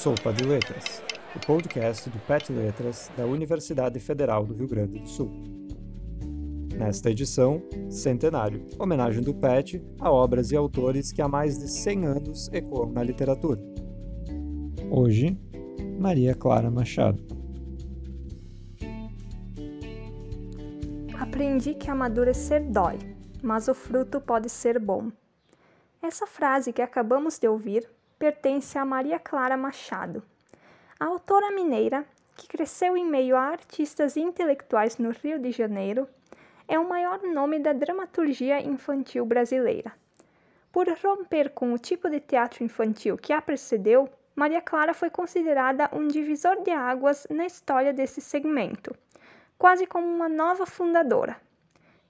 Sopa de Letras, o podcast do PET Letras da Universidade Federal do Rio Grande do Sul. Nesta edição, Centenário, homenagem do PET a obras e autores que há mais de 100 anos ecoam na literatura. Hoje, Maria Clara Machado. Aprendi que amadurecer dói, mas o fruto pode ser bom. Essa frase que acabamos de ouvir pertence a Maria Clara Machado, a autora mineira que cresceu em meio a artistas e intelectuais no Rio de Janeiro. É o maior nome da dramaturgia infantil brasileira. Por romper com o tipo de teatro infantil que a precedeu, Maria Clara foi considerada um divisor de águas na história desse segmento, quase como uma nova fundadora.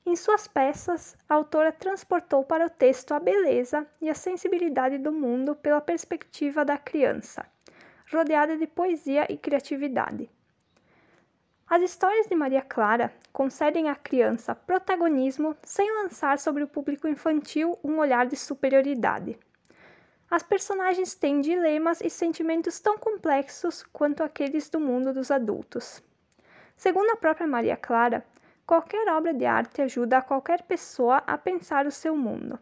Em suas peças, a autora transportou para o texto a beleza e a sensibilidade do mundo pela perspectiva da criança, rodeada de poesia e criatividade. As histórias de Maria Clara concedem à criança protagonismo sem lançar sobre o público infantil um olhar de superioridade. As personagens têm dilemas e sentimentos tão complexos quanto aqueles do mundo dos adultos. Segundo a própria Maria Clara, Qualquer obra de arte ajuda a qualquer pessoa a pensar o seu mundo.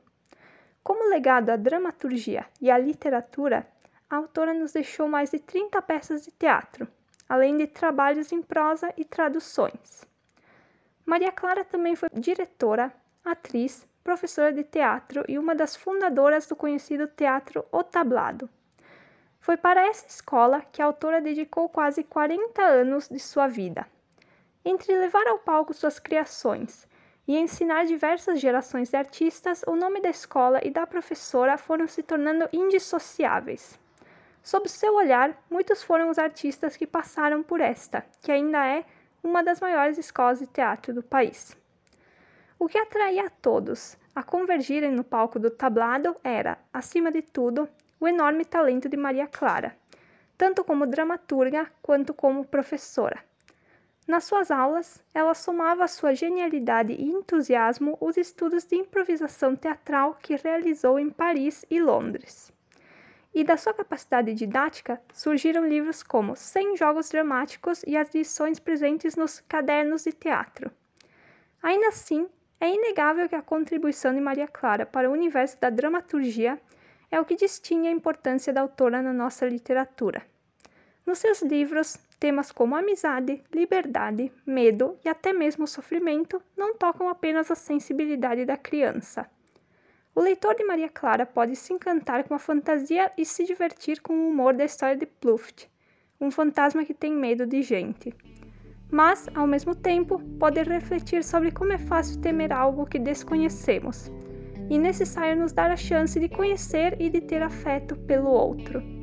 Como legado à dramaturgia e à literatura, a autora nos deixou mais de 30 peças de teatro, além de trabalhos em prosa e traduções. Maria Clara também foi diretora, atriz, professora de teatro e uma das fundadoras do conhecido teatro O Tablado. Foi para essa escola que a autora dedicou quase 40 anos de sua vida. Entre levar ao palco suas criações e ensinar diversas gerações de artistas, o nome da escola e da professora foram se tornando indissociáveis. Sob seu olhar, muitos foram os artistas que passaram por esta, que ainda é uma das maiores escolas de teatro do país. O que atraía a todos a convergirem no palco do tablado era, acima de tudo, o enorme talento de Maria Clara, tanto como dramaturga quanto como professora. Nas suas aulas, ela somava sua genialidade e entusiasmo os estudos de improvisação teatral que realizou em Paris e Londres. E da sua capacidade didática surgiram livros como Cem Jogos Dramáticos e as lições presentes nos Cadernos de Teatro. Ainda assim, é inegável que a contribuição de Maria Clara para o universo da dramaturgia é o que distingue a importância da autora na nossa literatura. Nos seus livros, Temas como amizade, liberdade, medo e até mesmo sofrimento não tocam apenas a sensibilidade da criança. O leitor de Maria Clara pode se encantar com a fantasia e se divertir com o humor da história de Pluft, um fantasma que tem medo de gente. Mas, ao mesmo tempo, pode refletir sobre como é fácil temer algo que desconhecemos e necessário nos dar a chance de conhecer e de ter afeto pelo outro.